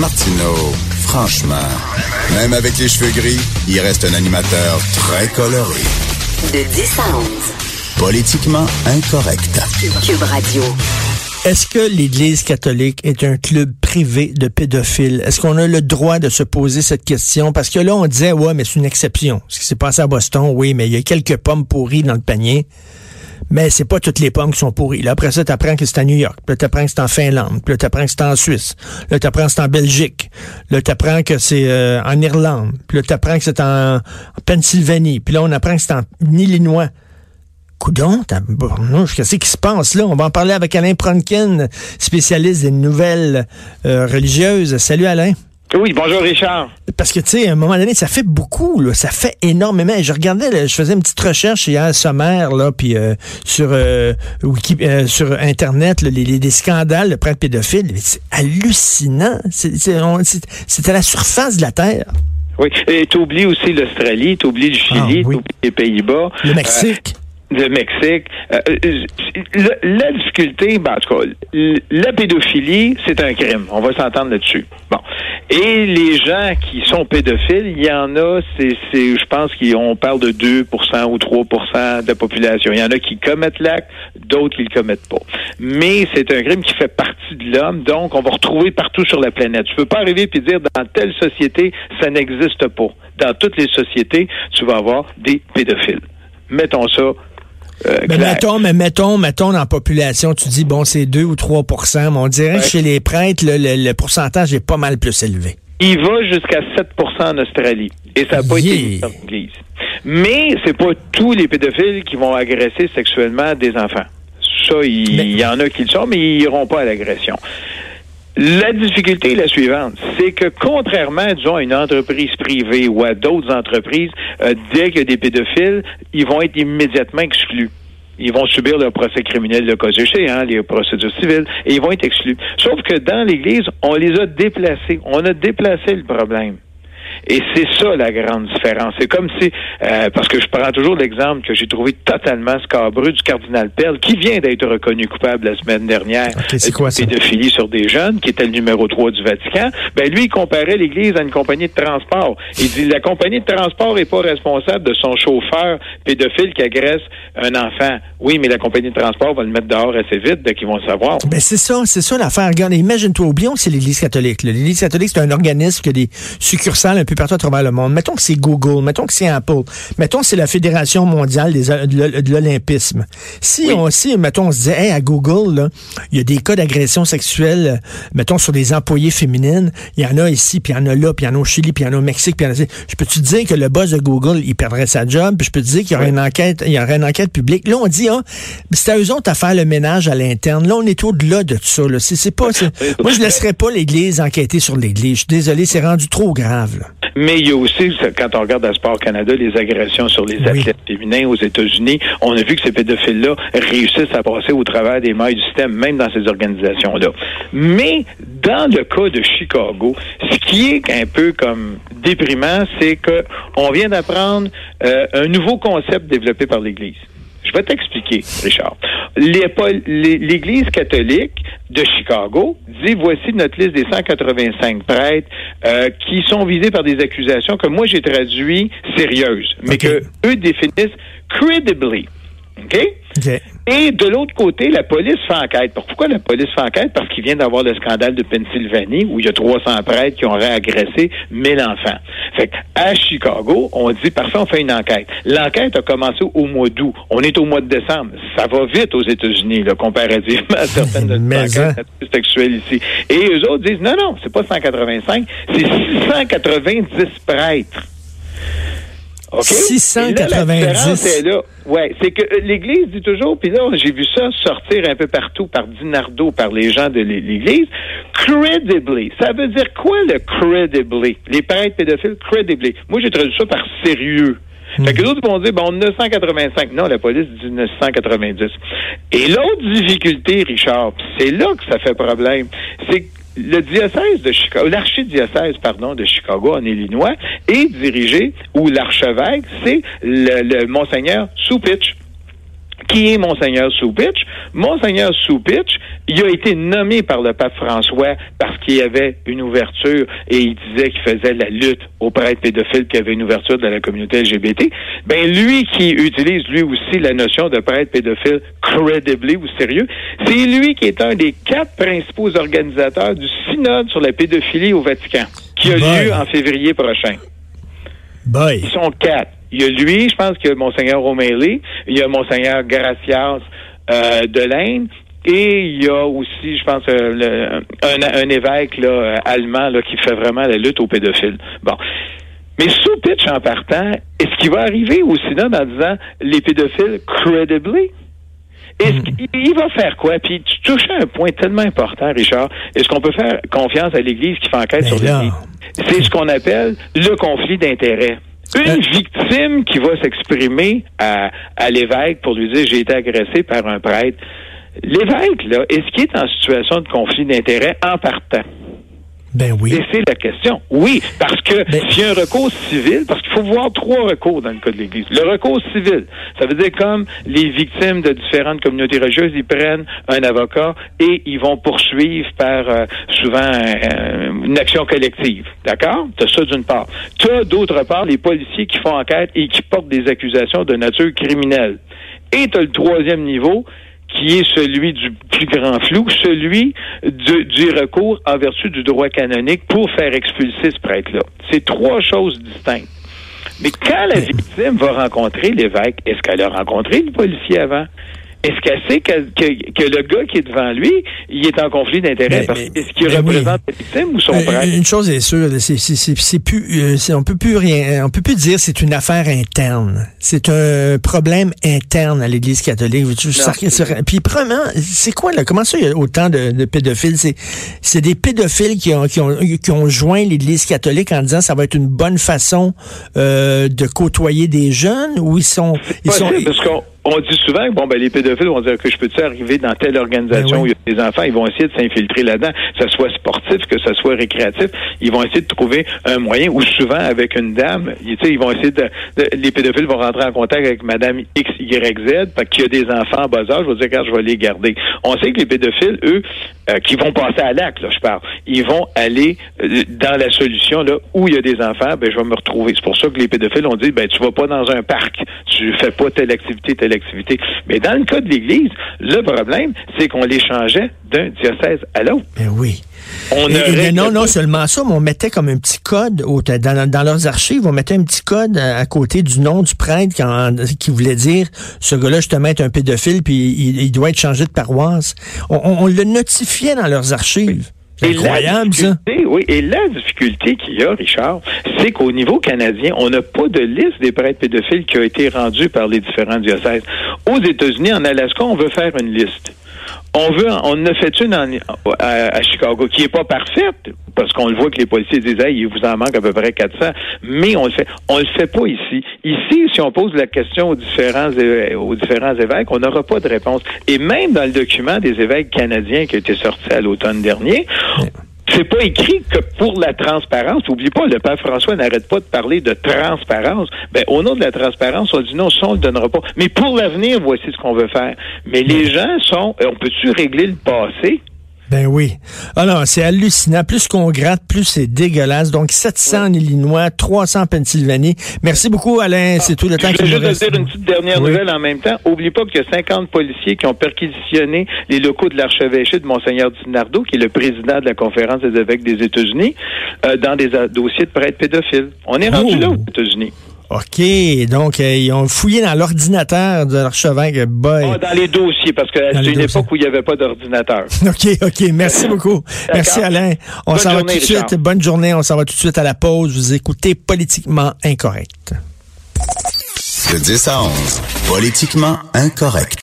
Martineau, franchement, même avec les cheveux gris, il reste un animateur très coloré. De 10 à 11. Politiquement incorrect. Cube Radio. Est-ce que l'Église catholique est un club privé de pédophiles? Est-ce qu'on a le droit de se poser cette question? Parce que là, on disait, ouais, mais c'est une exception. Ce qui s'est passé à Boston, oui, mais il y a quelques pommes pourries dans le panier. Mais c'est pas toutes les pommes qui sont pourries. Là, après ça, tu apprends que c'est à New York. Puis là, tu apprends que c'est en Finlande. Puis là, tu apprends que c'est en Suisse. Là, tu apprends que c'est en Belgique. Là, tu apprends que c'est euh, en Irlande. Puis là, tu apprends que c'est en, en Pennsylvanie. Puis là, on apprend que c'est en Illinois. Coudon, qu'est-ce qui se passe là? On va en parler avec Alain Pronkin, spécialiste des nouvelles euh, religieuses. Salut Alain. Oui, bonjour Richard. Parce que, tu sais, à un moment donné, ça fait beaucoup, là, ça fait énormément. Je regardais, je faisais une petite recherche hier sommaire, là, puis euh, sur euh, Wiki, euh, sur Internet, là, les, les, les, scandales de prêtres pédophiles. C'est hallucinant. C'est à la surface de la Terre. Oui, et tu oublies aussi l'Australie, tu oublies le Chili, ah, oui. les Pays-Bas. Le Mexique de Mexique. Euh, la, la, difficulté, ben, en tout cas, la pédophilie, c'est un crime. On va s'entendre là-dessus. Bon. Et les gens qui sont pédophiles, il y en a, c'est, je pense qu'on parle de 2% ou 3% de la population. Il y en a qui commettent l'acte, d'autres qui le commettent pas. Mais c'est un crime qui fait partie de l'homme, donc on va retrouver partout sur la planète. Tu peux pas arriver et dire dans telle société, ça n'existe pas. Dans toutes les sociétés, tu vas avoir des pédophiles. Mettons ça euh, mais mettons, mais mettons, mettons dans la population, tu dis bon c'est 2 ou 3 mais on dirait que chez les prêtres, le, le, le, pourcentage est pas mal plus élevé. Il va jusqu'à 7% en Australie. Et ça n'a pas yeah. été dans l'Église. Mais c'est pas tous les pédophiles qui vont agresser sexuellement des enfants. Ça, il, mais... y en a qui le sont, mais ils iront pas à l'agression. La difficulté est la suivante, c'est que contrairement, disons, à une entreprise privée ou à d'autres entreprises, euh, dès qu'il y a des pédophiles, ils vont être immédiatement exclus. Ils vont subir le procès criminel de cas hein, les procédures civiles, et ils vont être exclus. Sauf que dans l'Église, on les a déplacés. On a déplacé le problème. Et c'est ça la grande différence. C'est comme si, euh, parce que je prends toujours l'exemple que j'ai trouvé totalement scabreux du cardinal Pell, qui vient d'être reconnu coupable la semaine dernière okay, pédophilie sur des jeunes, qui était le numéro 3 du Vatican. Ben lui, il comparait l'Église à une compagnie de transport. Il dit la compagnie de transport n'est pas responsable de son chauffeur pédophile qui agresse un enfant. Oui, mais la compagnie de transport va le mettre dehors assez vite dès qu'ils vont le savoir. Ben c'est ça, c'est ça l'affaire. Regarde, imagine-toi, oublions que c'est l'Église catholique. L'Église catholique, c'est un organisme qui a des succursales un peu partout à travers le monde. Mettons que c'est Google, mettons que c'est Apple, mettons que c'est la Fédération mondiale des, de l'Olympisme. Si oui. on, si, mettons, on se disait, hey, à Google, il y a des cas d'agression sexuelle, mettons, sur des employées féminines, il y en a ici, puis il y en a là, puis il y en a au Chili, puis il y en a au Mexique, puis il y en a... Je peux te dire que le boss de Google, il perdrait sa job, puis je peux te dire qu'il y aurait oui. une enquête, il y aurait une enquête publique. Là, on dit, ah, c'est à eux autres à faire le ménage à l'interne. Là, on est au-delà de tout ça, là. C'est pas, moi, je laisserais pas l'Église enquêter sur l'Église. Je suis désolé, c'est rendu trop grave, là. Mais il y a aussi, quand on regarde à Sport Canada, les agressions sur les athlètes oui. féminins aux États-Unis, on a vu que ces pédophiles-là réussissent à passer au travers des mailles du système, même dans ces organisations-là. Mais dans le cas de Chicago, ce qui est un peu comme déprimant, c'est que on vient d'apprendre euh, un nouveau concept développé par l'Église. Je vais t'expliquer, Richard. L'Église catholique de Chicago dit voici notre liste des 185 prêtres euh, qui sont visés par des accusations que moi j'ai traduit sérieuses, mais okay. que eux définissent credibly. OK? Et de l'autre côté, la police fait enquête. Pourquoi la police fait enquête? Parce qu'il vient d'avoir le scandale de Pennsylvanie où il y a 300 prêtres qui auraient agressé 1000 enfants. Fait à Chicago, on dit, parfait, on fait une enquête. L'enquête a commencé au mois d'août. On est au mois de décembre. Ça va vite aux États-Unis, là, comparativement à certaines de nos enquêtes sexuelles ici. Et eux autres disent, non, non, c'est pas 185, c'est 690 prêtres. Okay? 690. Là, Ouais, c'est que l'Église dit toujours, puis là j'ai vu ça sortir un peu partout par Dinardo, par les gens de l'Église, credibly. Ça veut dire quoi le credibly? Les prêtres pédophiles credibly. Moi j'ai traduit ça par sérieux. Mmh. Fait que d'autres vont dire, bon, 985. Non, la police dit 990. Et l'autre difficulté, Richard, c'est là que ça fait problème, c'est le diocèse de Chicago, l'archidiocèse, pardon, de Chicago en Illinois est dirigé, ou l'archevêque, c'est le, le monseigneur Soupitch qui est Monseigneur Soupitch. Monseigneur Soupitch, Il a été nommé par le pape François parce qu'il y avait une ouverture et il disait qu'il faisait la lutte aux prêtres pédophiles, qu'il y avait une ouverture de la communauté LGBT. Ben lui qui utilise lui aussi la notion de prêtre pédophile credibly ou sérieux, c'est lui qui est un des quatre principaux organisateurs du synode sur la pédophilie au Vatican, qui a lieu en février prochain. Boy. Ils sont quatre. Il y a lui, je pense qu'il y a Monseigneur O'Malley, il y a Monseigneur Gracias euh, de l'Inde, et il y a aussi, je pense, euh, un, évêque là, allemand là, qui fait vraiment la lutte aux pédophiles. Bon. Mais sous pitch en partant, est-ce qu'il va arriver au synode en disant les pédophiles credibly? Est-ce hmm. qu'il va faire quoi? Puis tu touches à un point tellement important, Richard. Est-ce qu'on peut faire confiance à l'Église qui fait enquête sur l'Église? C'est ce qu'on appelle le conflit d'intérêts. Une euh. victime qui va s'exprimer à, à l'évêque pour lui dire j'ai été agressé par un prêtre. L'évêque, là, est-ce qu'il est en situation de conflit d'intérêt en partant? Ben oui. Et c'est la question. Oui, parce que ben... s'il y a un recours civil, parce qu'il faut voir trois recours dans le cas de l'Église. Le recours civil, ça veut dire comme les victimes de différentes communautés religieuses, ils prennent un avocat et ils vont poursuivre par euh, souvent euh, une action collective. D'accord? Tu ça d'une part. Tu as d'autre part les policiers qui font enquête et qui portent des accusations de nature criminelle. Et tu as le troisième niveau qui est celui du plus grand flou, celui du recours en vertu du droit canonique pour faire expulser ce prêtre-là. C'est trois choses distinctes. Mais quand la victime va rencontrer l'évêque, est-ce qu'elle a rencontré le policier avant? Est-ce qu'elle sait que, le gars qui est devant lui, il est en conflit d'intérêt? Est-ce qu'il représente la victime ou son frère? Une chose est sûre, c'est plus, euh, on peut plus rien, on peut plus dire c'est une affaire interne. C'est un problème interne à l'Église catholique. Puis premièrement, c'est quoi là? Comment ça il y a autant de, pédophiles? C'est des pédophiles qui ont, qui ont, qui ont joint l'Église catholique en disant ça va être une bonne façon euh, de côtoyer des jeunes ou ils sont, ils sont on dit souvent que bon, ben, les pédophiles vont dire que je peux-tu arriver dans telle organisation ben où il y a des enfants, ils vont essayer de s'infiltrer là-dedans, que ce soit sportif, que ce soit récréatif, ils vont essayer de trouver un moyen, ou souvent avec une dame, ils, ils vont essayer de, les pédophiles vont rentrer en contact avec madame X, Y, Z, parce qu'il y a des enfants en bas âge, je vais dire, quand je vais les garder. On sait que les pédophiles, eux, qui vont passer à l'acte, là, je parle, ils vont aller euh, dans la solution, là, où il y a des enfants, ben, je vais me retrouver. C'est pour ça que les pédophiles ont dit, ben, tu vas pas dans un parc, tu fais pas telle activité, telle activité. Mais dans le cas de l'Église, le problème, c'est qu'on les changeait d'un diocèse à l'autre. Ben oui. On non, non, seulement ça, mais on mettait comme un petit code au, dans, leurs archives, on mettait un petit code à, côté du nom du prêtre qui, voulait dire ce gars-là, justement, est un pédophile, puis il, doit être changé de paroisse. On, le notifiait dans leurs archives. C'est incroyable, ça. Oui, et la difficulté qu'il y a, Richard, c'est qu'au niveau canadien, on n'a pas de liste des prêtres pédophiles qui a été rendue par les différents diocèses. Aux États-Unis, en Alaska, on veut faire une liste. On veut, on a fait une à, Chicago qui est pas parfaite parce qu'on le voit que les policiers disent il vous en manque à peu près 400, mais on le fait, on le fait pas ici. Ici, si on pose la question aux différents aux différents évêques, on n'aura pas de réponse. Et même dans le document des évêques canadiens qui a été sorti à l'automne dernier, c'est pas écrit que pour la transparence. Oublie pas, le père François n'arrête pas de parler de transparence. Ben, au nom de la transparence, on dit non, ça, on le donnera pas. Mais pour l'avenir, voici ce qu'on veut faire. Mais les gens sont, on peut-tu régler le passé? Ben oui. Alors, c'est hallucinant. Plus qu'on gratte, plus c'est dégueulasse. Donc, 700 en Illinois, 300 en Pennsylvanie. Merci beaucoup, Alain. c'est tout le temps nous reste. Je vais juste dire une petite dernière nouvelle en même temps. Oublie pas qu'il y a 50 policiers qui ont perquisitionné les locaux de l'archevêché de Monseigneur Dinardo, qui est le président de la Conférence des évêques des États-Unis, euh, dans des euh, dossiers de prêtres pédophiles. On est rendu oh. là aux États-Unis. OK. Donc, euh, ils ont fouillé dans l'ordinateur de l'archevêque. Ah, dans les dossiers, parce que c'est une époque où il n'y avait pas d'ordinateur. OK, OK. Merci beaucoup. Merci, Alain. On s'en va tout de suite. Bonne journée. On s'en va tout de suite à la pause. Vous écoutez Politiquement Incorrect. De 10 à 11. Politiquement Incorrect.